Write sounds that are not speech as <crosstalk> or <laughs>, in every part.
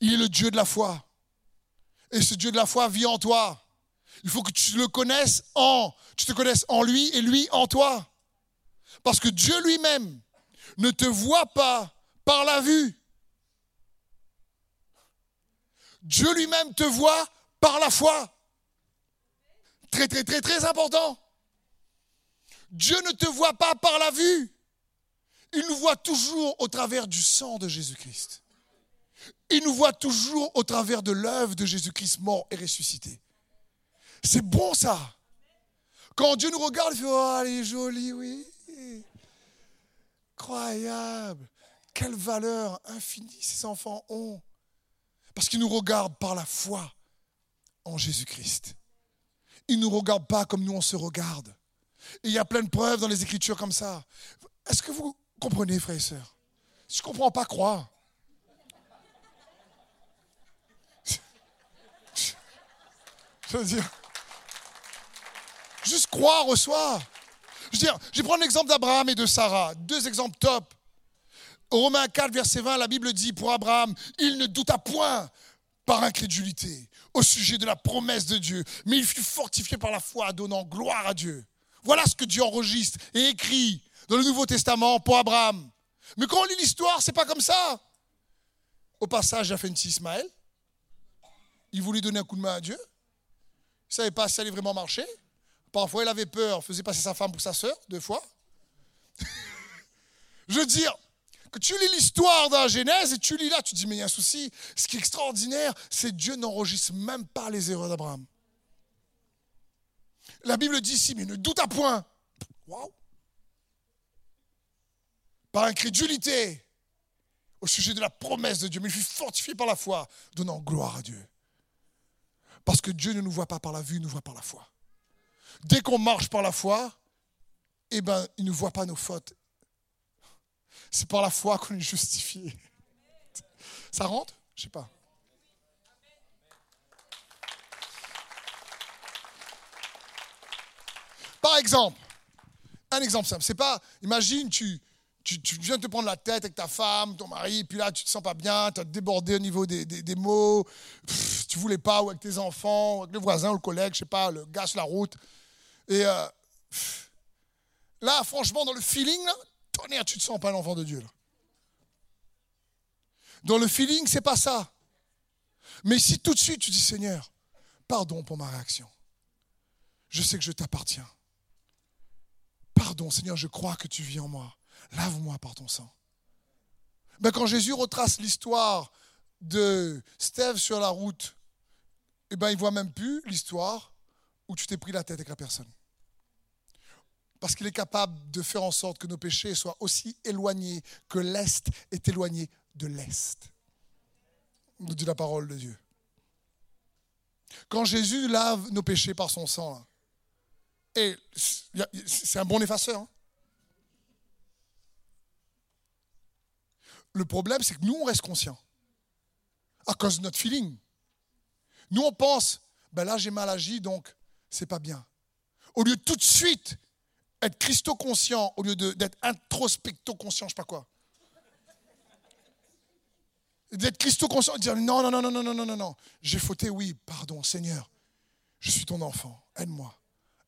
Il est le Dieu de la foi. Et ce Dieu de la foi vit en toi. Il faut que tu le connaisses en, tu te connaisses en lui et lui en toi. Parce que Dieu lui-même ne te voit pas par la vue. Dieu lui-même te voit par la foi. Très, très, très, très important. Dieu ne te voit pas par la vue. Il nous voit toujours au travers du sang de Jésus-Christ. Il nous voit toujours au travers de l'œuvre de Jésus-Christ mort et ressuscité. C'est bon ça. Quand Dieu nous regarde, il fait Oh, elle est jolie, oui. Incroyable. Quelle valeur infinie ces enfants ont. Parce qu'ils nous regardent par la foi en Jésus-Christ. Ils ne nous regardent pas comme nous on se regarde. Il y a plein de preuves dans les Écritures comme ça. Est-ce que vous comprenez, frères et sœurs? Si je ne comprends pas, croire. Juste croire au soir. Je veux prendre l'exemple d'Abraham et de Sarah, deux exemples top. Romains 4, verset 20, la Bible dit pour Abraham, il ne douta point par incrédulité au sujet de la promesse de Dieu, mais il fut fortifié par la foi, donnant gloire à Dieu. Voilà ce que Dieu enregistre et écrit dans le Nouveau Testament pour Abraham. Mais quand on lit l'histoire, c'est pas comme ça. Au passage, il a fait une Ismaël. Il voulait donner un coup de main à Dieu. Ne savait pas si ça allait vraiment marcher. Parfois, il avait peur, faisait passer sa femme pour sa sœur, deux fois. <laughs> Je veux dire, que tu lis l'histoire dans Genèse et tu lis là, tu te dis, mais il y a un souci. Ce qui est extraordinaire, c'est que Dieu n'enregistre même pas les erreurs d'Abraham. La Bible dit ici, mais ne doute à point. Waouh! Par incrédulité au sujet de la promesse de Dieu, mais il fut fortifié par la foi, donnant gloire à Dieu. Parce que Dieu ne nous voit pas par la vue, il nous voit par la foi. Dès qu'on marche par la foi, eh ben, il ne voit pas nos fautes c'est par la foi qu'on est justifié. Ça rentre? Je sais pas. Par exemple, un exemple simple, c'est pas, imagine, tu, tu, viens de te prendre la tête avec ta femme, ton mari, puis là, tu te sens pas bien, tu as débordé au niveau des, des, mots, tu voulais pas, ou avec tes enfants, avec le voisin, ou le collègue, je sais pas, le gars sur la route. Et euh, là, franchement, dans le feeling, là, tonnerre, tu te sens pas l'enfant de Dieu. Dans le feeling, c'est pas ça. Mais si tout de suite tu dis Seigneur, pardon pour ma réaction. Je sais que je t'appartiens. Pardon, Seigneur, je crois que tu vis en moi. Lave-moi par ton sang. Ben, quand Jésus retrace l'histoire de Steve sur la route, eh ben, il ne voit même plus l'histoire où tu t'es pris la tête avec la personne. Parce qu'il est capable de faire en sorte que nos péchés soient aussi éloignés que l'Est est éloigné de l'Est. Nous dit la parole de Dieu. Quand Jésus lave nos péchés par son sang, et c'est un bon effaceur. Hein. Le problème, c'est que nous, on reste conscient. À cause de notre feeling. Nous, on pense, ben là, j'ai mal agi, donc c'est pas bien. Au lieu tout de suite être christo-conscient au lieu d'être introspecto-conscient, je sais pas quoi. D'être christo-conscient dire non, non, non, non, non, non, non, non, non. J'ai fauté, oui, pardon, Seigneur. Je suis ton enfant, aide-moi.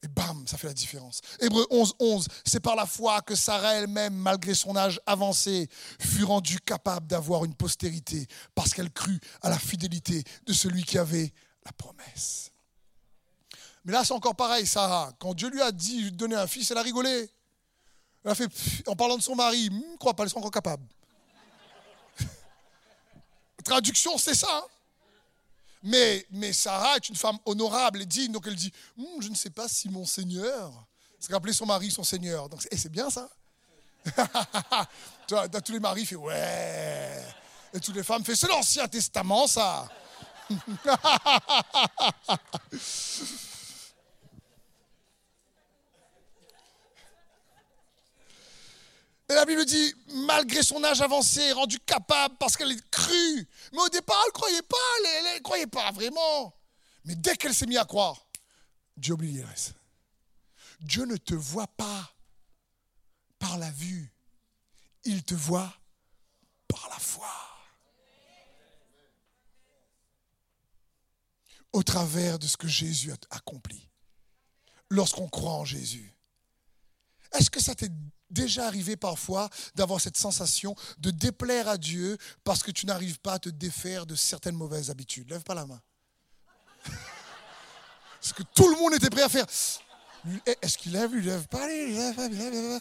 Et bam, ça fait la différence. Hébreu 11, 11, c'est par la foi que Sarah elle-même, malgré son âge avancé, fut rendue capable d'avoir une postérité parce qu'elle crut à la fidélité de celui qui avait la promesse. Mais là, c'est encore pareil, Sarah. Quand Dieu lui a dit de donner un fils, elle a rigolé. Elle a fait, en parlant de son mari, ne hmm, crois pas, elle sont encore capable. <laughs> Traduction, c'est ça. Hein. Mais, Sarah est une femme honorable et digne, donc elle dit hmm, Je ne sais pas si mon Seigneur. C'est rappeler son mari son Seigneur. Donc, c'est bien ça. <laughs> tu vois, tous les maris fait Ouais. Et toutes les femmes fait C'est l'Ancien Testament, ça. <laughs> Et la Bible dit, malgré son âge avancé, rendu capable parce qu'elle est crue. Mais au départ, elle ne croyait pas, elle ne croyait pas vraiment. Mais dès qu'elle s'est mise à croire, Dieu oublie le reste. Dieu ne te voit pas par la vue, il te voit par la foi. au travers de ce que Jésus a accompli. Lorsqu'on croit en Jésus. Est-ce que ça t'est déjà arrivé parfois d'avoir cette sensation de déplaire à Dieu parce que tu n'arrives pas à te défaire de certaines mauvaises habitudes Lève pas la main. <laughs> Parce que tout le monde était prêt à faire. Est-ce qu'il lève, il lève pas, lève lève.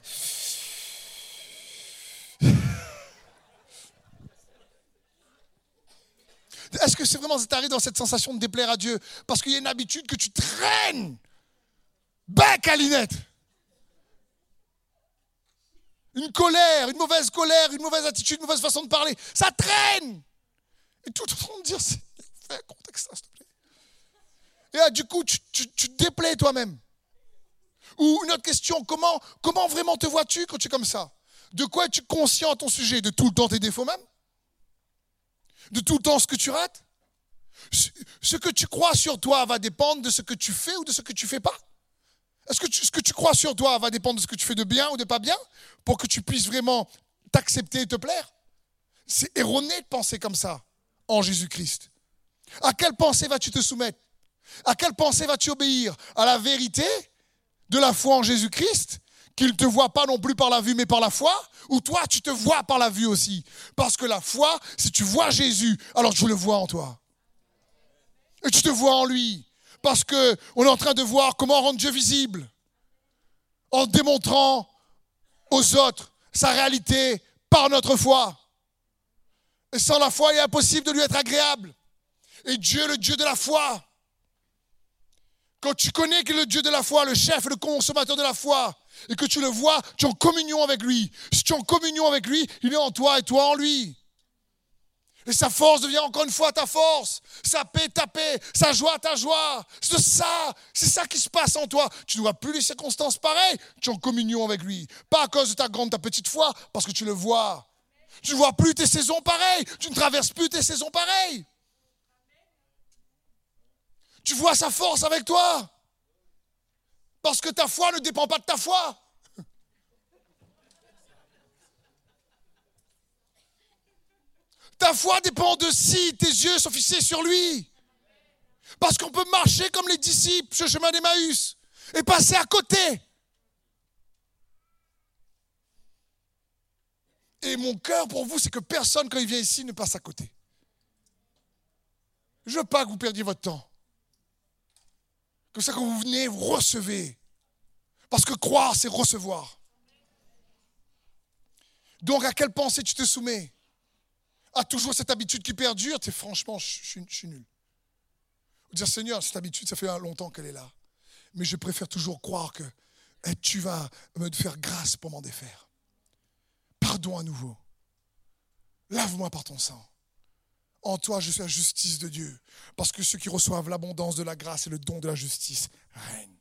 Est-ce que c'est vraiment ça t'arrive dans cette sensation de déplaire à Dieu? Parce qu'il y a une habitude que tu traînes. Bec à. Une colère, une mauvaise colère, une mauvaise attitude, une mauvaise façon de parler. Ça traîne. Et tout temps de dire, fais un contexte, s'il te plaît. Et là, du coup, tu te déplais toi-même. Ou une autre question, comment, comment vraiment te vois-tu quand tu es comme ça? De quoi es-tu conscient à ton sujet? De tout le temps tes défauts même? De tout le temps ce que tu rates? Ce que tu crois sur toi va dépendre de ce que tu fais ou de ce que tu fais pas? Est-ce que ce que tu crois sur toi va dépendre de ce que tu fais de bien ou de pas bien Pour que tu puisses vraiment t'accepter et te plaire? C'est erroné de penser comme ça en Jésus-Christ. À quelle pensée vas-tu te soumettre? À quelle pensée vas-tu obéir? À la vérité de la foi en Jésus-Christ, qu'il ne te voit pas non plus par la vue mais par la foi, ou toi tu te vois par la vue aussi? Parce que la foi, si tu vois Jésus, alors tu le vois en toi. Et tu te vois en lui. Parce que on est en train de voir comment rendre Dieu visible. En démontrant aux autres sa réalité par notre foi. Et sans la foi, il est impossible de lui être agréable. Et Dieu, le Dieu de la foi, quand tu connais que le Dieu de la foi, le chef, le consommateur de la foi, et que tu le vois, tu es en communion avec lui. Si tu es en communion avec lui, il est en toi et toi en lui. Et sa force devient encore une fois ta force, sa paix ta paix, sa joie ta joie. C'est ça, c'est ça qui se passe en toi. Tu ne vois plus les circonstances pareilles, tu es en communion avec lui. Pas à cause de ta grande, ta petite foi, parce que tu le vois. Tu ne vois plus tes saisons pareilles, tu ne traverses plus tes saisons pareilles. Tu vois sa force avec toi. Parce que ta foi ne dépend pas de ta foi. Ta foi dépend de si tes yeux sont fixés sur lui. Parce qu'on peut marcher comme les disciples sur le chemin d'Emmaüs et passer à côté. Et mon cœur pour vous, c'est que personne, quand il vient ici, ne passe à côté. Je veux pas que vous perdiez votre temps. Comme ça, quand vous venez, vous recevez. Parce que croire, c'est recevoir. Donc, à quelle pensée tu te soumets? À toujours cette habitude qui perdure Franchement, je, suis nul. Dire, Seigneur, cette habitude, ça fait longtemps qu'elle est là. Mais je préfère toujours croire que eh, tu vas me faire grâce pour m'en défaire. Pardon à nouveau. Lave-moi par ton sang. En toi, je suis la justice de Dieu. Parce que ceux qui reçoivent l'abondance de la grâce et le don de la justice règnent.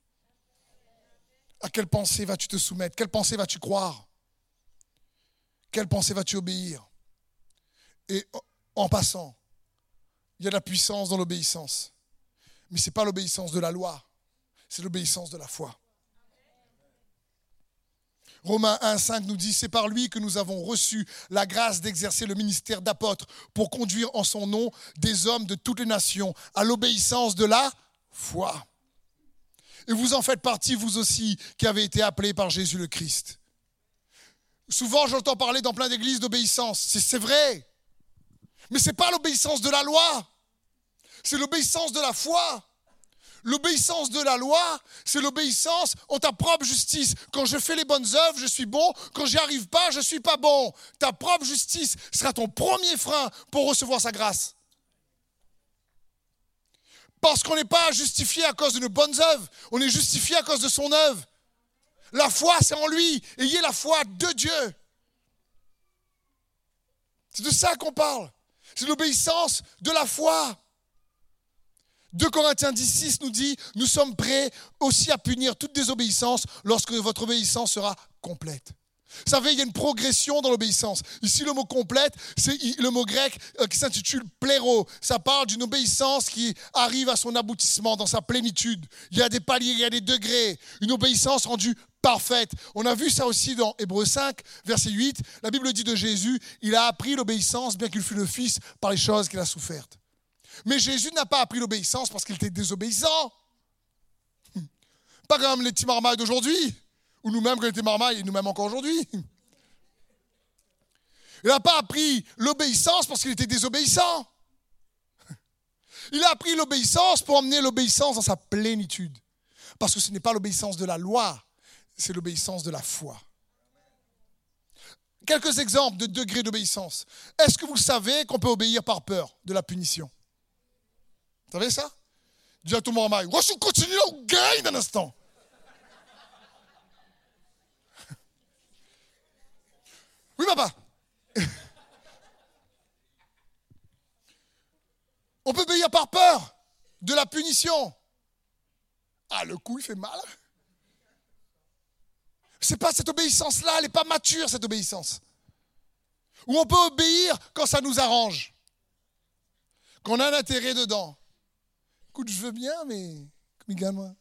À quelle pensée vas-tu te soumettre? Quelle pensée vas-tu croire? Quelle pensée vas-tu obéir? Et en passant, il y a de la puissance dans l'obéissance. Mais ce n'est pas l'obéissance de la loi, c'est l'obéissance de la foi. Romains 1, 5 nous dit, c'est par lui que nous avons reçu la grâce d'exercer le ministère d'apôtre pour conduire en son nom des hommes de toutes les nations à l'obéissance de la foi. Et vous en faites partie, vous aussi, qui avez été appelés par Jésus le Christ. Souvent, j'entends parler dans plein d'églises d'obéissance. C'est vrai. Mais ce n'est pas l'obéissance de la loi. C'est l'obéissance de la foi. L'obéissance de la loi, c'est l'obéissance en ta propre justice. Quand je fais les bonnes œuvres, je suis bon. Quand j'y arrive pas, je suis pas bon. Ta propre justice sera ton premier frein pour recevoir sa grâce. Parce qu'on n'est pas justifié à cause de nos bonnes œuvres, on est justifié à cause de son œuvre. La foi, c'est en lui. Ayez la foi de Dieu. C'est de ça qu'on parle. C'est l'obéissance de la foi. 2 Corinthiens 10, 6 nous dit, nous sommes prêts aussi à punir toute désobéissance lorsque votre obéissance sera complète. Vous savez, il y a une progression dans l'obéissance. Ici, le mot complète, c'est le mot grec euh, qui s'intitule pléro. Ça parle d'une obéissance qui arrive à son aboutissement, dans sa plénitude. Il y a des paliers, il y a des degrés. Une obéissance rendue parfaite. On a vu ça aussi dans Hébreu 5, verset 8. La Bible dit de Jésus, il a appris l'obéissance bien qu'il fût le Fils par les choses qu'il a souffertes. Mais Jésus n'a pas appris l'obéissance parce qu'il était désobéissant. Pas comme les petits d'aujourd'hui, ou nous-mêmes quand on était marmailles, et nous-mêmes encore aujourd'hui. Il n'a pas appris l'obéissance parce qu'il était désobéissant. Il a appris l'obéissance pour emmener l'obéissance dans sa plénitude. Parce que ce n'est pas l'obéissance de la loi, c'est l'obéissance de la foi. Quelques exemples de degrés d'obéissance. Est-ce que vous savez qu'on peut obéir par peur de la punition? Vous savez ça? Dis à tout le monde, continue on gagne un instant. <laughs> On peut obéir par peur de la punition. Ah, le coup, il fait mal. C'est pas cette obéissance-là, elle n'est pas mature, cette obéissance. Ou on peut obéir quand ça nous arrange, qu'on a un intérêt dedans. Écoute, je veux bien, mais moi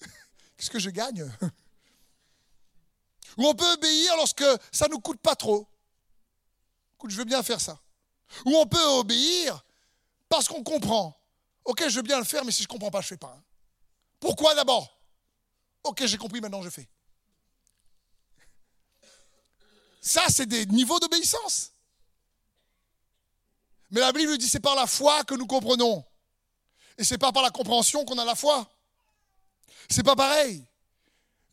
<laughs> Qu'est-ce que je gagne? Ou on peut obéir lorsque ça ne nous coûte pas trop. Je veux bien faire ça. Ou on peut obéir parce qu'on comprend. Ok, je veux bien le faire, mais si je ne comprends pas, je ne fais pas. Hein. Pourquoi d'abord? Ok, j'ai compris, maintenant je fais. Ça, c'est des niveaux d'obéissance. Mais la Bible dit c'est par la foi que nous comprenons. Et c'est pas par la compréhension qu'on a la foi. C'est pas pareil.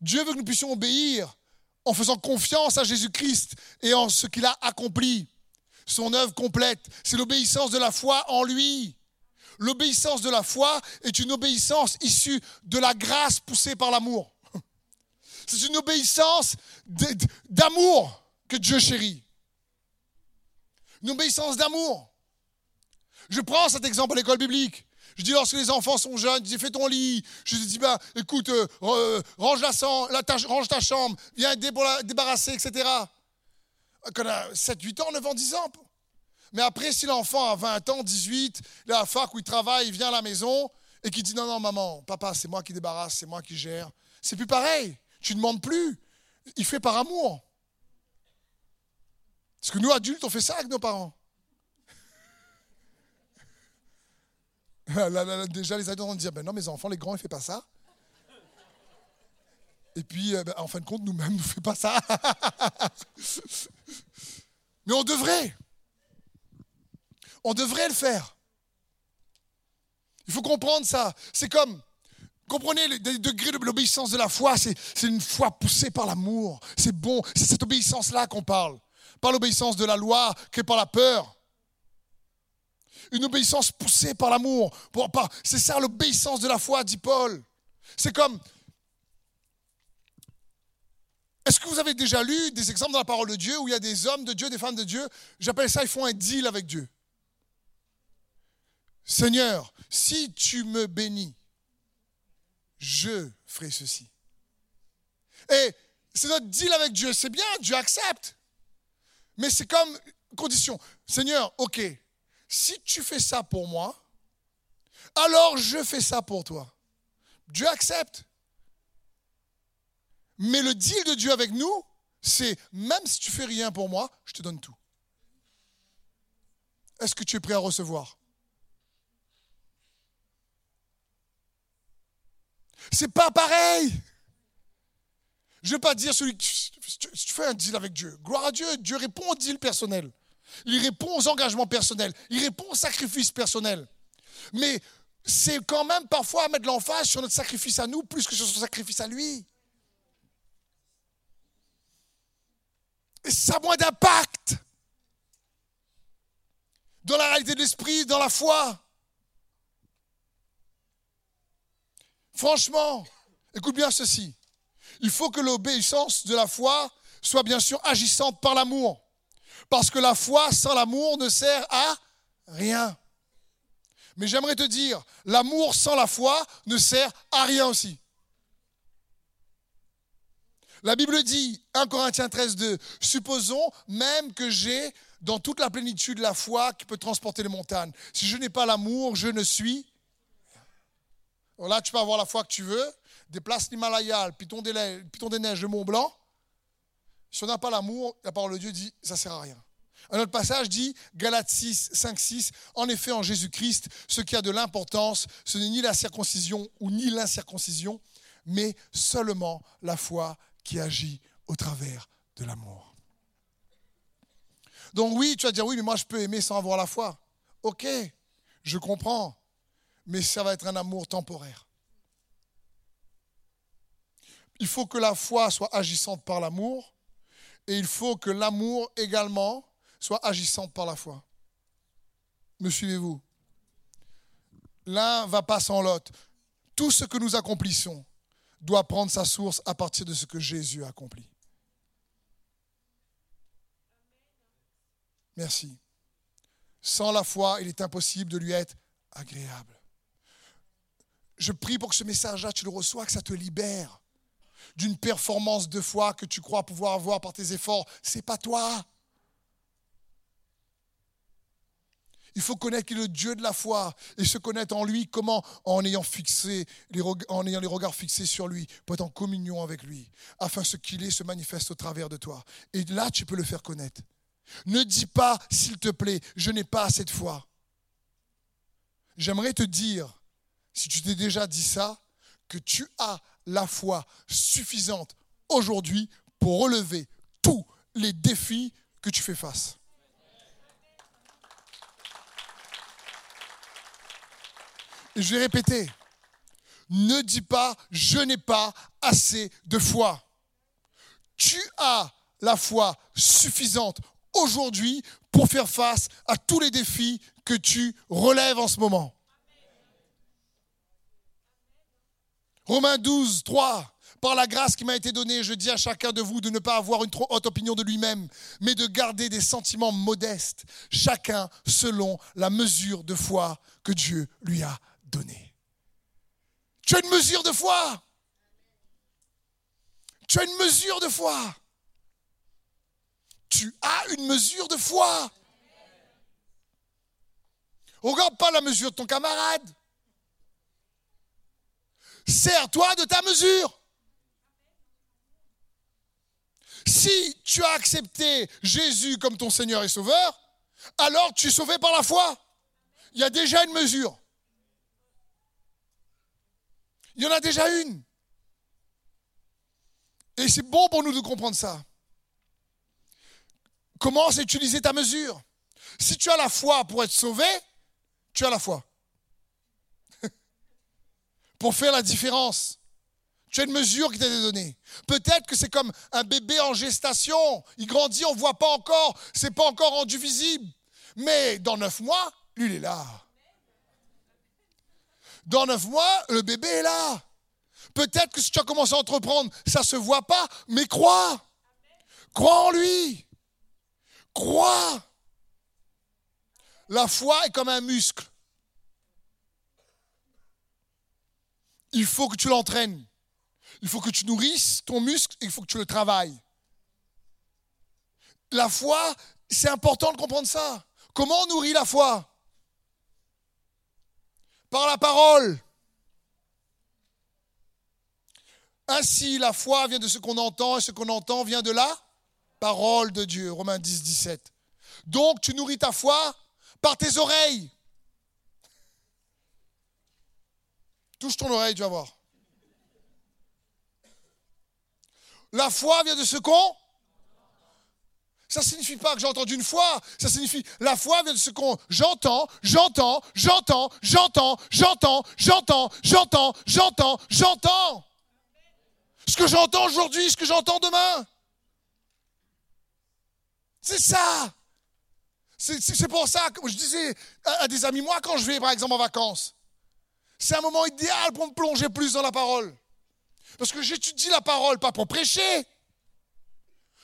Dieu veut que nous puissions obéir en faisant confiance à Jésus-Christ et en ce qu'il a accompli son œuvre complète. C'est l'obéissance de la foi en lui. L'obéissance de la foi est une obéissance issue de la grâce poussée par l'amour. C'est une obéissance d'amour que Dieu chérit. Une obéissance d'amour. Je prends cet exemple à l'école biblique. Je dis lorsque les enfants sont jeunes, je dis fais ton lit. Je dis ben, écoute, euh, range, la, ta, range ta chambre, viens pour la débarrasser, etc qu'on a 7, 8 ans, 9 ans, 10 ans. Mais après, si l'enfant a 20 ans, 18, il est à la fac où il travaille, il vient à la maison et qui dit non, non, maman, papa, c'est moi qui débarrasse, c'est moi qui gère. C'est plus pareil. Tu ne demandes plus. Il fait par amour. Parce que nous, adultes, on fait ça avec nos parents. <laughs> déjà, les adultes vont dire ben non, mes enfants, les grands, ils ne font pas ça. Et puis, euh, ben, en fin de compte, nous-mêmes, <laughs> ne nous fait pas ça. <laughs> Mais on devrait. On devrait le faire. Il faut comprendre ça. C'est comme, comprenez les degrés de l'obéissance de la foi, c'est une foi poussée par l'amour. C'est bon, c'est cette obéissance-là qu'on parle. Pas l'obéissance de la loi, qui est par la peur. Une obéissance poussée par l'amour. C'est ça l'obéissance de la foi, dit Paul. C'est comme, est-ce que vous avez déjà lu des exemples dans la parole de Dieu où il y a des hommes de Dieu, des femmes de Dieu? J'appelle ça, ils font un deal avec Dieu. Seigneur, si tu me bénis, je ferai ceci. Et c'est notre deal avec Dieu. C'est bien, Dieu accepte. Mais c'est comme condition. Seigneur, ok, si tu fais ça pour moi, alors je fais ça pour toi. Dieu accepte. Mais le deal de Dieu avec nous, c'est même si tu fais rien pour moi, je te donne tout. Est-ce que tu es prêt à recevoir? C'est pas pareil. Je ne vais pas dire celui tu fais un deal avec Dieu. Gloire à Dieu, Dieu répond au deal personnel. Il répond aux engagements personnels. Il répond aux sacrifices personnels. Mais c'est quand même parfois à mettre l'emphase sur notre sacrifice à nous plus que sur son sacrifice à lui. Et ça a moins d'impact dans la réalité de l'esprit, dans la foi. Franchement, écoute bien ceci. Il faut que l'obéissance de la foi soit bien sûr agissante par l'amour. Parce que la foi sans l'amour ne sert à rien. Mais j'aimerais te dire, l'amour sans la foi ne sert à rien aussi. La Bible dit, 1 Corinthiens 13, 2, supposons même que j'ai dans toute la plénitude la foi qui peut transporter les montagnes. Si je n'ai pas l'amour, je ne suis. là, tu peux avoir la foi que tu veux, déplace l'Himalaya, le piton des neiges, le Mont Blanc. Si on n'a pas l'amour, la parole de Dieu dit, ça ne sert à rien. Un autre passage dit, Galates 6, 5, 6, En effet, en Jésus-Christ, ce qui a de l'importance, ce n'est ni la circoncision ou ni l'incirconcision, mais seulement la foi qui agit au travers de l'amour. Donc oui, tu vas dire, oui, mais moi je peux aimer sans avoir la foi. Ok, je comprends, mais ça va être un amour temporaire. Il faut que la foi soit agissante par l'amour, et il faut que l'amour également soit agissante par la foi. Me suivez-vous? L'un va pas sans l'autre. Tout ce que nous accomplissons doit prendre sa source à partir de ce que Jésus a accompli. Merci. Sans la foi, il est impossible de lui être agréable. Je prie pour que ce message-là, tu le reçois, que ça te libère d'une performance de foi que tu crois pouvoir avoir par tes efforts. C'est pas toi. Il faut connaître qu'il est le Dieu de la foi et se connaître en lui. Comment En ayant, fixé les, en ayant les regards fixés sur lui, pour être en communion avec lui, afin ce qu'il est se manifeste au travers de toi. Et là, tu peux le faire connaître. Ne dis pas, s'il te plaît, je n'ai pas assez de foi. J'aimerais te dire, si tu t'es déjà dit ça, que tu as la foi suffisante aujourd'hui pour relever tous les défis que tu fais face. Et je vais répéter, ne dis pas je n'ai pas assez de foi. Tu as la foi suffisante aujourd'hui pour faire face à tous les défis que tu relèves en ce moment. Romains 12, 3. Par la grâce qui m'a été donnée, je dis à chacun de vous de ne pas avoir une trop haute opinion de lui-même, mais de garder des sentiments modestes, chacun selon la mesure de foi que Dieu lui a donnée. Tu as une mesure de foi. Tu as une mesure de foi. Tu as une mesure de foi. Regarde pas la mesure de ton camarade. Sers-toi de ta mesure. Si tu as accepté Jésus comme ton Seigneur et Sauveur, alors tu es sauvé par la foi. Il y a déjà une mesure. Il y en a déjà une. Et c'est bon pour nous de comprendre ça. Commence à utiliser ta mesure? Si tu as la foi pour être sauvé, tu as la foi. <laughs> pour faire la différence. Tu as une mesure qui t'a été donnée. Peut-être que c'est comme un bébé en gestation. Il grandit, on ne voit pas encore. C'est pas encore rendu visible. Mais dans neuf mois, lui, il est là. Dans neuf mois, le bébé est là. Peut-être que si tu as commencé à entreprendre, ça ne se voit pas, mais crois. Crois en lui. Crois. La foi est comme un muscle. Il faut que tu l'entraînes. Il faut que tu nourrisses ton muscle et il faut que tu le travailles. La foi, c'est important de comprendre ça. Comment on nourrit la foi? Par la parole. Ainsi, la foi vient de ce qu'on entend et ce qu'on entend vient de la parole de Dieu. Romains 10, 17. Donc, tu nourris ta foi par tes oreilles. Touche ton oreille, tu vas voir. La foi vient de ce qu'on ça signifie pas que j'ai entendu une fois. Ça signifie la foi vient de ce qu'on j'entends, j'entends, j'entends, j'entends, j'entends, j'entends, j'entends, j'entends, j'entends. Ce que j'entends aujourd'hui, ce que j'entends demain. C'est ça. C'est pour ça que je disais à, des amis, moi quand je vais par exemple en vacances, c'est un moment idéal pour me plonger plus dans la parole. Parce que j'étudie la parole, pas pour prêcher.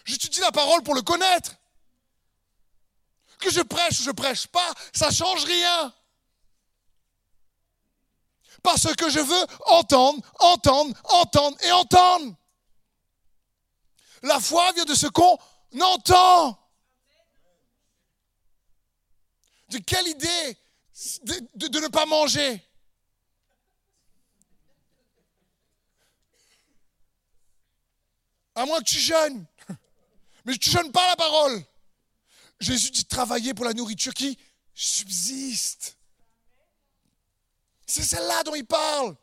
J'étudie la parole pour le connaître. Que je prêche ou je prêche pas, ça change rien. Parce que je veux entendre, entendre, entendre et entendre. La foi vient de ce qu'on entend. De quelle idée de, ne pas manger? À moins que tu jeûnes. Mais tu jeûnes pas la parole. Jésus dit travailler pour la nourriture qui subsiste. C'est celle-là dont il parle.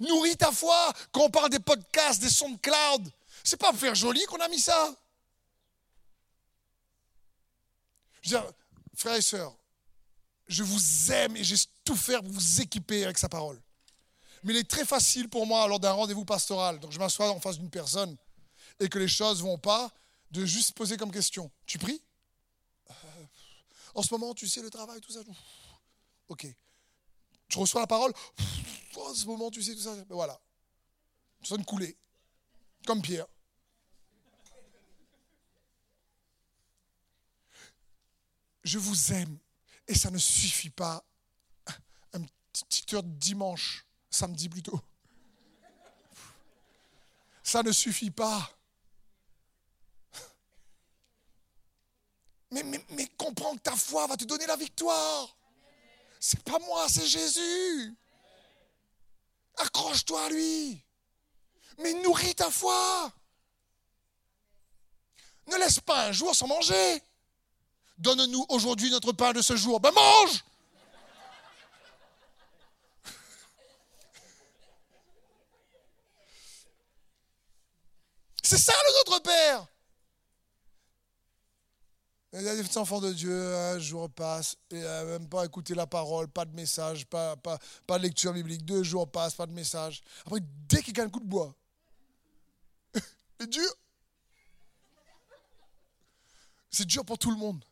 Nourris ta foi. Quand on parle des podcasts, des sons de cloud, c'est pas pour faire joli qu'on a mis ça. Je veux dire, frères et sœurs, je vous aime et j'ai tout faire pour vous équiper avec sa parole. Mais il est très facile pour moi, lors d'un rendez-vous pastoral, donc je m'assois en face d'une personne et que les choses vont pas, de juste poser comme question Tu pries? Euh, En ce moment, tu sais le travail, tout ça Ok. Tu reçois la parole? En ce moment, tu sais tout ça Voilà. Tu sonnes couler. Comme Pierre. Je vous aime. Et ça ne suffit pas. Un petit heure de dimanche, samedi plutôt. Ça ne suffit pas. Mais, comprends que ta foi va te donner la victoire. C'est pas moi, c'est Jésus. Accroche-toi à lui. Mais nourris ta foi. Ne laisse pas un jour sans manger. Donne-nous aujourd'hui notre pain de ce jour. Ben mange <laughs> C'est ça le Notre Père. Il y a des enfants de Dieu, un jour passe, et même pas écouter la parole, pas de message, pas, pas, pas de lecture biblique. Deux jours passent, pas de message. Après, dès qu'il gagne un coup de bois, <laughs> c'est dur. C'est dur pour tout le monde.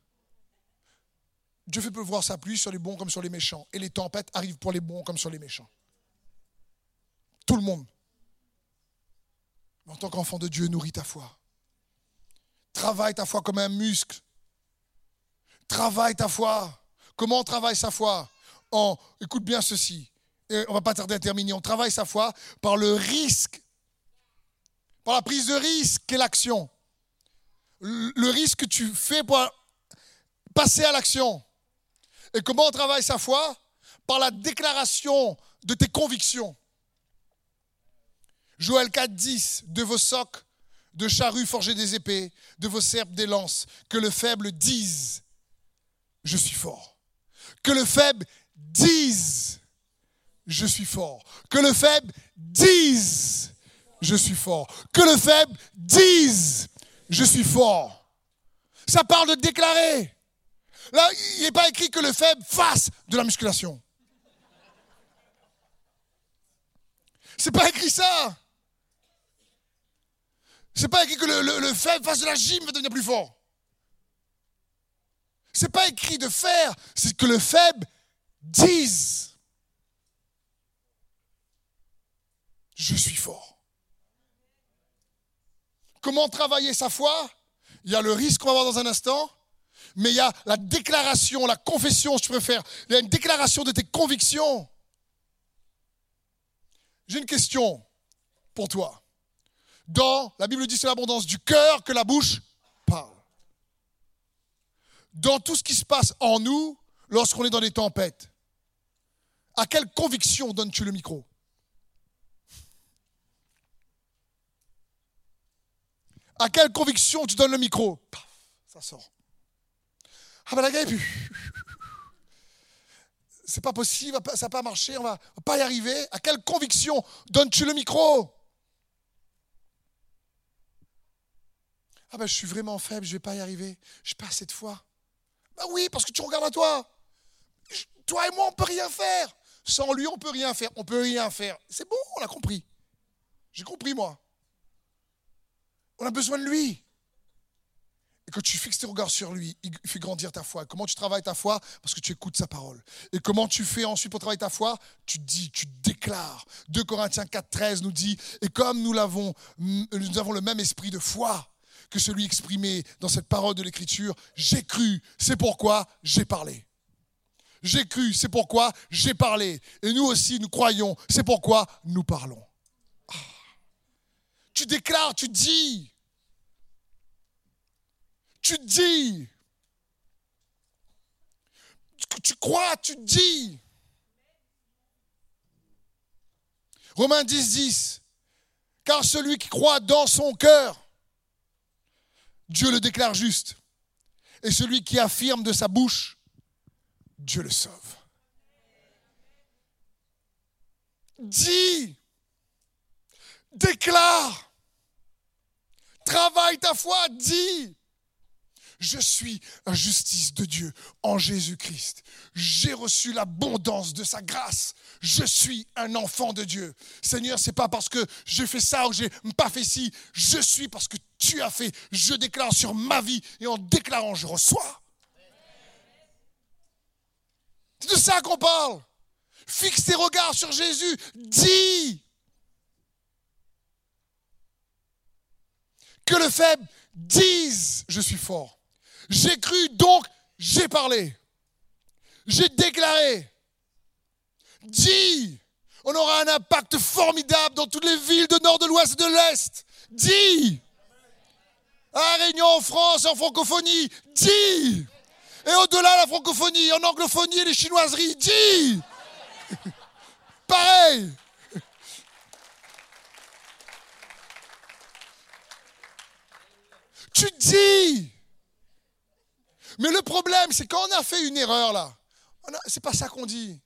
Dieu fait pleuvoir sa pluie sur les bons comme sur les méchants. Et les tempêtes arrivent pour les bons comme sur les méchants. Tout le monde. En tant qu'enfant de Dieu, nourris ta foi. Travaille ta foi comme un muscle. Travaille ta foi. Comment on travaille sa foi? En, écoute bien ceci, et on va pas tarder à terminer. On travaille sa foi par le risque, par la prise de risque et l'action. Le risque que tu fais pour passer à l'action. Et comment on travaille sa foi? Par la déclaration de tes convictions. Joël 4, 10, de vos socs, de charrues forgées des épées, de vos serpes des lances, que le faible dise je suis fort. Que le faible dise, je suis fort. Que le faible dise, je suis fort. Que le faible dise, je suis fort. Ça parle de déclarer. Là, il n'est pas écrit que le faible fasse de la musculation. C'est pas écrit ça. C'est pas écrit que le, le, faible fasse de la gym va devenir plus fort. C'est pas écrit de faire, c'est que le faible dise Je suis fort. Comment travailler sa foi? Il y a le risque qu'on va avoir dans un instant, mais il y a la déclaration, la confession, si tu préfères. Il y a une déclaration de tes convictions. J'ai une question pour toi. Dans la Bible dit c'est l'abondance du cœur que la bouche parle dans tout ce qui se passe en nous lorsqu'on est dans des tempêtes À quelle conviction donnes-tu le micro? À quelle conviction tu donnes le micro? Paf, Ça sort. Ah ben la gueule, c'est pas possible, ça va pas marcher, on va pas y arriver. À quelle conviction donnes-tu le micro? Ah ben je suis vraiment faible, je vais pas y arriver, je pas assez de foi. Ben oui, parce que tu regardes à toi. Toi et moi, on peut rien faire. Sans lui, on peut rien faire. On peut rien faire. C'est bon, on a compris. J'ai compris, moi. On a besoin de lui. Et quand tu fixes tes regards sur lui, il fait grandir ta foi. Comment tu travailles ta foi? Parce que tu écoutes sa parole. Et comment tu fais ensuite pour travailler ta foi? Tu dis, tu déclares. 2 Corinthiens 4, 13 nous dit, et comme nous l'avons, nous avons le même esprit de foi, que celui exprimé dans cette parole de l'Écriture. J'ai cru, c'est pourquoi j'ai parlé. J'ai cru, c'est pourquoi j'ai parlé. Et nous aussi, nous croyons, c'est pourquoi nous parlons. Ah. Tu déclares, tu dis. Tu dis. Tu crois, tu dis. Romains 10, 10. Car celui qui croit dans son cœur Dieu le déclare juste. Et celui qui affirme de sa bouche, Dieu le sauve. Dis, déclare, travaille ta foi, dis. Je suis la justice de Dieu en Jésus-Christ. J'ai reçu l'abondance de sa grâce. Je suis un enfant de Dieu. Seigneur, c'est pas parce que j'ai fait ça ou j'ai pas fait ci. Je suis parce que tu as fait. Je déclare sur ma vie et en déclarant, je reçois. C'est de ça qu'on parle. Fixe tes regards sur Jésus. Dis. Que le faible dise, je suis fort. J'ai cru, donc j'ai parlé. J'ai déclaré. Dis, on aura un impact formidable dans toutes les villes de nord, de l'ouest et de l'est. Dis, à Réunion en France, en francophonie, dis. Et au-delà de la francophonie, en anglophonie et les chinoiseries, dis. <laughs> Pareil. Tu dis. Mais le problème, c'est quand on a fait une erreur là, c'est pas ça qu'on dit.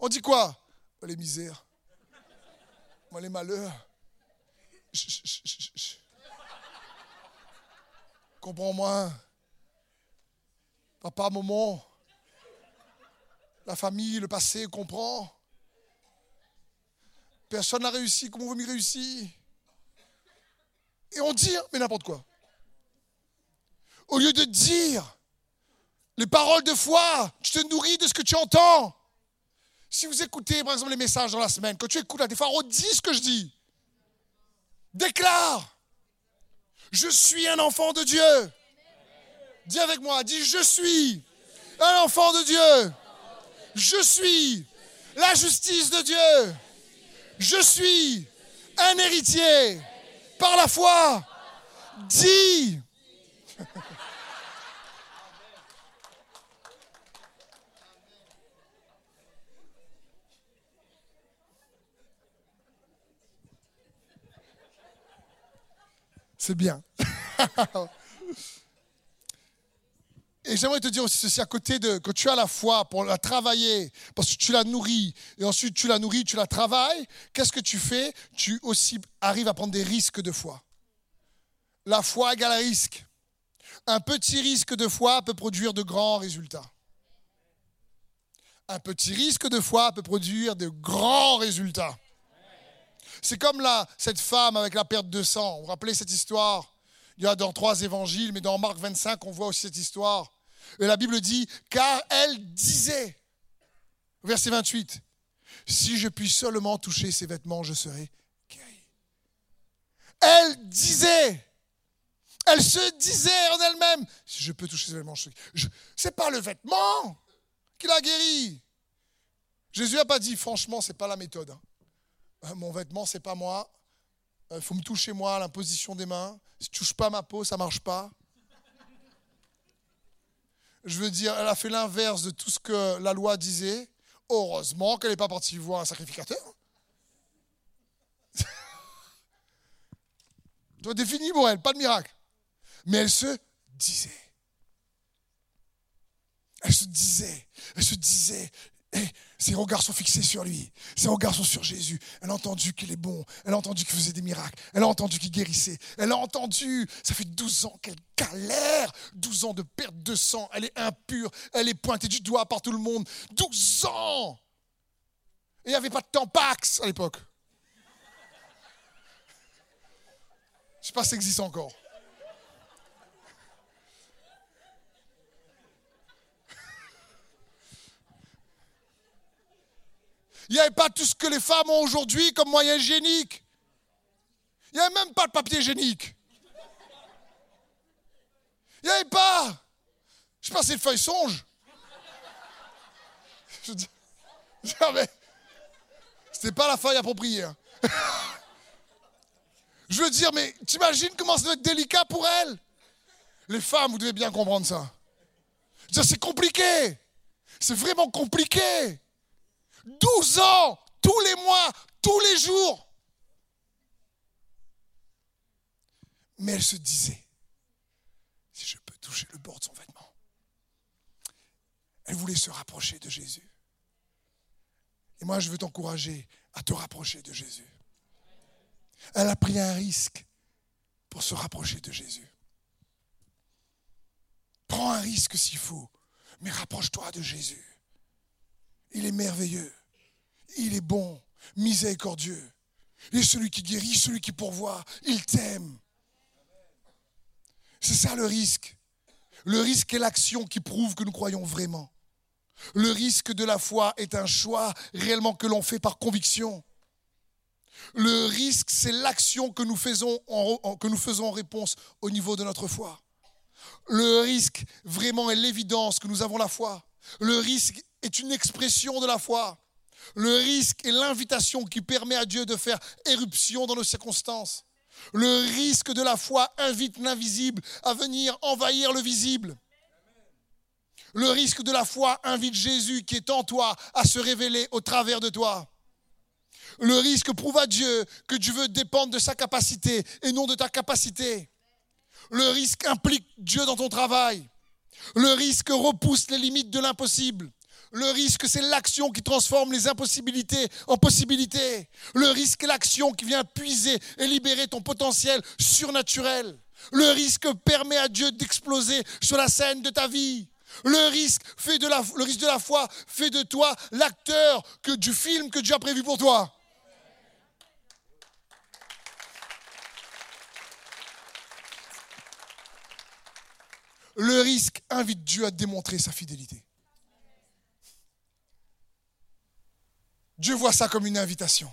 On dit quoi? Oh, Les misères. Les malheurs. Comprends-moi. Papa, maman. La famille, le passé, comprend. Personne n'a réussi comme on veut m'y réussir. Et on dit, hein, mais n'importe quoi. Au lieu de dire, les paroles de foi, tu te nourris de ce que tu entends. Si vous écoutez, par exemple, les messages dans la semaine, quand tu écoutes la fois, dis ce que je dis. Déclare. Je suis un enfant de Dieu. Dis avec moi, dis je suis un enfant de Dieu. Je suis la justice de Dieu. Je suis un héritier par la foi. Dis. C'est bien. <laughs> Et j'aimerais te dire aussi ceci à côté de que tu as la foi pour la travailler, parce que tu la nourris, et ensuite tu la nourris, tu la travailles, qu'est-ce que tu fais? Tu aussi arrives à prendre des risques de foi. La foi égale risque. Un petit risque de foi peut produire de grands résultats. Un petit risque de foi peut produire de grands résultats. C'est comme cette femme avec la perte de sang. Vous vous rappelez cette histoire? Il y a dans trois évangiles, mais dans Marc 25, on voit aussi cette histoire. Et la Bible dit, car elle disait, verset 28, si je puis seulement toucher ses vêtements, je serai guéri. Elle disait, elle se disait en elle-même, si je peux toucher ses vêtements, je serai. C'est pas le vêtement qui l'a guéri. Jésus n'a pas dit, franchement, c'est pas la méthode. Hein. Euh, mon vêtement, c'est pas moi. Il euh, faut me toucher moi, l'imposition des mains. Si tu touches pas ma peau, ça marche pas. Je veux dire, elle a fait l'inverse de tout ce que la loi disait. Heureusement qu'elle n'est pas partie voir un sacrificateur. <laughs> Toi, défini pour elle, pas de miracle. Mais elle se disait. Elle se disait, elle se disait, ses regards sont fixés sur lui. Ses regards sont sur Jésus. Elle a entendu qu'il est bon. Elle a entendu qu'il faisait des miracles. Elle a entendu qu'il guérissait. Elle a entendu. Ça fait 12 ans qu'elle galère. 12 ans de perte de sang. Elle est impure. Elle est pointée du doigt par tout le monde. 12 ans. Et il n'y avait pas de Tampax à l'époque. Je ne sais pas si ça existe encore. Il n'y avait pas tout ce que les femmes ont aujourd'hui comme moyen hygiénique. Il n'y avait même pas de papier hygiénique. Il n'y avait pas. Je sais pas, c'est le feuille songe. Je dis, c'était pas la feuille appropriée. Hein. <laughs> Je veux dire, mais t'imagines comment ça doit être délicat pour elle Les femmes, vous devez bien comprendre ça. C'est compliqué. C'est vraiment compliqué. 12 ans, tous les mois, tous les jours. Mais elle se disait, toucher le bord de son vêtement. Elle voulait se rapprocher de Jésus. Et moi, je veux t'encourager à te rapprocher de Jésus. Elle a pris un risque pour se rapprocher de Jésus. Prends un risque s'il faut, mais rapproche-toi de Jésus. Il est merveilleux, il est bon, miséricordieux. Il est celui qui guérit, celui qui pourvoit, il t'aime. C'est ça le risque. Le risque est l'action qui prouve que nous croyons vraiment. Le risque de la foi est un choix réellement que l'on fait par conviction. Le risque, c'est l'action que, nous faisons en, que nous faisons en réponse au niveau de notre foi. Le risque, vraiment, est l'évidence que nous avons la foi. Le risque est une expression de la foi. Le risque est l'invitation qui permet à Dieu de faire éruption dans nos circonstances. Le risque de la foi invite l'invisible à venir envahir le visible. Le risque de la foi invite Jésus qui est en toi à se révéler au travers de toi. Le risque prouve à Dieu que Dieu veut dépendre de sa capacité et non de ta capacité. Le risque implique Dieu dans ton travail. Le risque repousse les limites de l'impossible. Le risque, c'est l'action qui transforme les impossibilités en possibilités. Le risque est l'action qui vient puiser et libérer ton potentiel surnaturel. Le risque permet à Dieu d'exploser sur la scène de ta vie. Le risque, de la, le risque de la foi fait de toi l'acteur du film que Dieu a prévu pour toi. Le risque invite Dieu à démontrer sa fidélité. Dieu voit ça comme une invitation.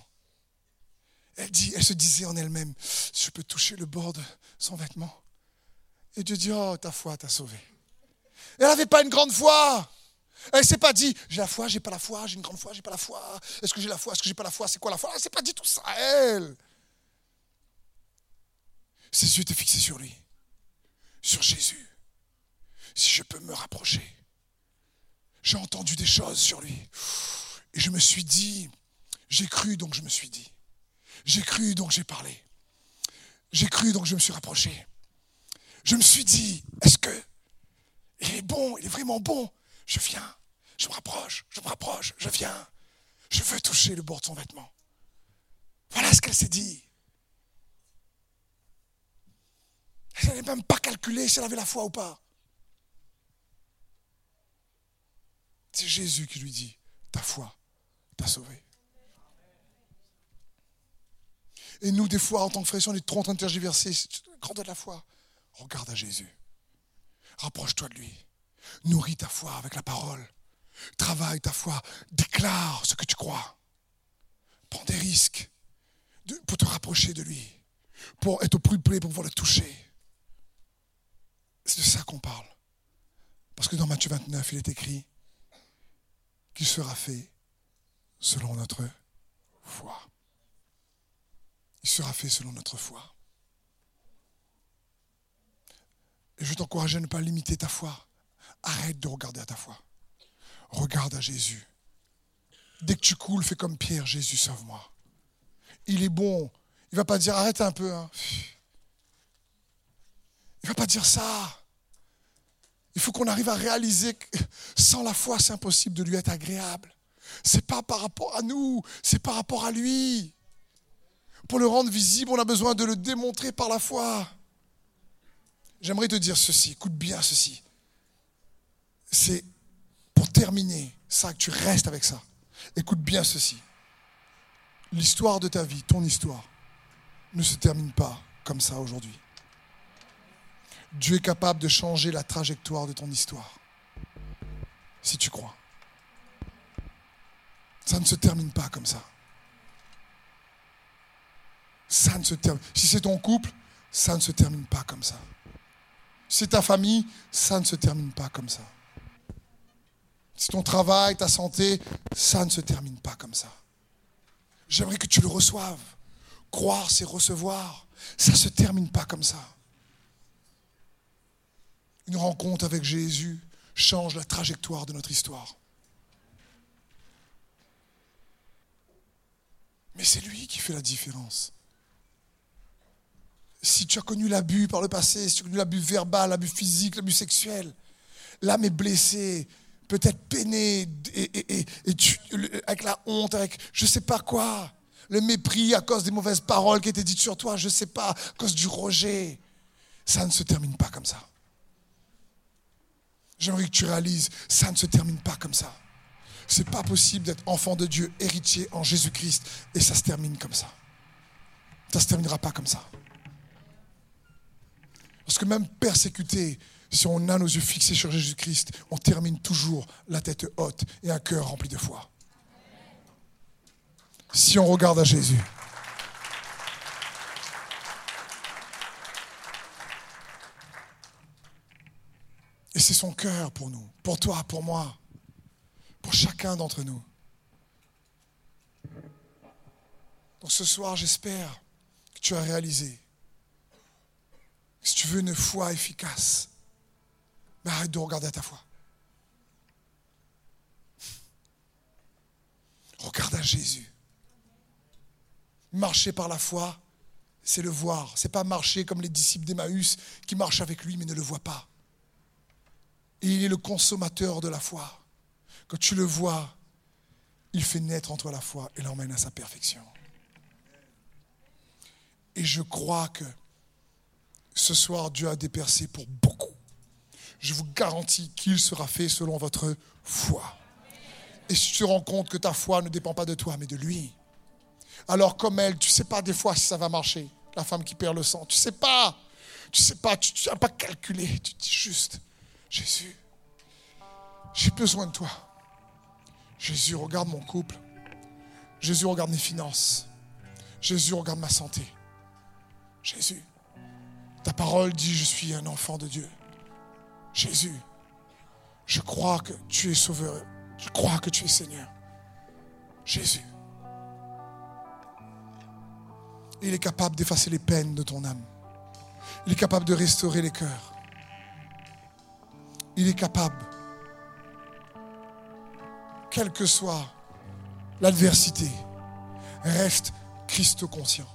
Elle, dit, elle se disait en elle-même, je peux toucher le bord de son vêtement. Et Dieu dit, oh, ta foi t'a sauvé. Elle n'avait pas une grande foi. Elle ne s'est pas dit, j'ai la foi, j'ai pas la foi, j'ai une grande foi, j'ai pas la foi. Est-ce que j'ai la foi, est-ce que j'ai pas la foi, c'est quoi la foi? Elle ne s'est pas dit tout ça, elle. Ses yeux étaient fixés sur lui, sur Jésus. Si je peux me rapprocher. J'ai entendu des choses sur lui. Et je me suis dit, j'ai cru donc je me suis dit. J'ai cru donc j'ai parlé. J'ai cru donc je me suis rapproché. Je me suis dit, est-ce que il est bon, il est vraiment bon? Je viens, je me rapproche, je me rapproche, je viens. Je veux toucher le bord de son vêtement. Voilà ce qu'elle s'est dit. Elle n'avait même pas calculé si elle avait la foi ou pas. C'est Jésus qui lui dit, ta foi sauvé. Et nous, des fois, en tant que frères, on est trop en train de tergiverser. Grandeur de la foi. Regarde à Jésus. Rapproche-toi de lui. Nourris ta foi avec la parole. Travaille ta foi. Déclare ce que tu crois. Prends des risques pour te rapprocher de lui. Pour être au plus près, pour pouvoir le toucher. C'est de ça qu'on parle. Parce que dans Matthieu 29, il est écrit qu'il sera fait selon notre foi. Il sera fait selon notre foi. Et je t'encourage à ne pas limiter ta foi. Arrête de regarder à ta foi. Regarde à Jésus. Dès que tu coules, fais comme Pierre, Jésus, sauve-moi. Il est bon. Il ne va pas dire arrête un peu. Hein. Il ne va pas dire ça. Il faut qu'on arrive à réaliser que sans la foi, c'est impossible de lui être agréable. C'est pas par rapport à nous, c'est par rapport à lui. Pour le rendre visible, on a besoin de le démontrer par la foi. J'aimerais te dire ceci, écoute bien ceci. C'est pour terminer ça, que tu restes avec ça. Écoute bien ceci. L'histoire de ta vie, ton histoire, ne se termine pas comme ça aujourd'hui. Dieu est capable de changer la trajectoire de ton histoire. Si tu crois. Ça ne se termine pas comme ça. Ça ne se termine. Si c'est ton couple, ça ne se termine pas comme ça. Si c'est ta famille, ça ne se termine pas comme ça. Si ton travail, ta santé, ça ne se termine pas comme ça. J'aimerais que tu le reçoives. Croire, c'est recevoir. Ça ne se termine pas comme ça. Une rencontre avec Jésus change la trajectoire de notre histoire. Mais c'est lui qui fait la différence. si tu as connu l'abus par le passé, si tu as connu l'abus verbal, l'abus physique, l'abus sexuel, l'âme est blessée, peut-être peinée, avec la honte, avec je ne sais pas quoi, le mépris à cause des mauvaises paroles qui étaient dites sur toi, je ne sais pas, à cause du rejet. Ça ne se termine pas comme ça. J'aimerais que tu réalises, ça ne se termine pas comme ça. C'est pas possible d'être enfant de Dieu, héritier en Jésus-Christ, et ça se termine comme ça. Ça se terminera pas comme ça. Parce que même persécuté, si on a nos yeux fixés sur Jésus-Christ, on termine toujours la tête haute et un cœur rempli de foi. Si on regarde à Jésus. Et c'est son cœur pour nous, pour toi, pour moi, pour chacun d'entre nous. Donc ce soir, j'espère que tu as réalisé si tu veux une foi efficace, mais arrête de regarder à ta foi. Regarde à Jésus. Marcher par la foi, c'est le voir. C'est pas marcher comme les disciples d'Emmaüs qui marchent avec lui mais ne le voient pas. Et il est le consommateur de la foi. Quand tu le vois, il fait naître en toi la foi et l'emmène à sa perfection. Et je crois que ce soir, Dieu a dépercé pour beaucoup. Je vous garantis qu'il sera fait selon votre foi. Et si tu te rends compte que ta foi ne dépend pas de toi, mais de lui, alors comme elle, tu ne sais pas des fois si ça va marcher. La femme qui perd le sang, tu ne sais pas. Tu ne sais pas, tu n'as pas calculé. Tu dis juste, Jésus, j'ai besoin de toi. Jésus, regarde mon couple. Jésus, regarde mes finances. Jésus, regarde ma santé. Jésus, ta parole dit, je suis un enfant de Dieu. Jésus, je crois que tu es sauveur. Je crois que tu es Seigneur. Jésus. Il est capable d'effacer les peines de ton âme. Il est capable de restaurer les cœurs. Il est capable, quelle que soit l'adversité, reste Christ conscient.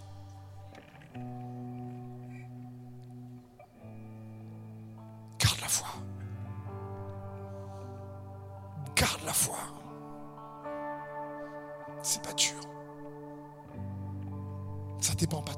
dépend pas de toi, juste où tu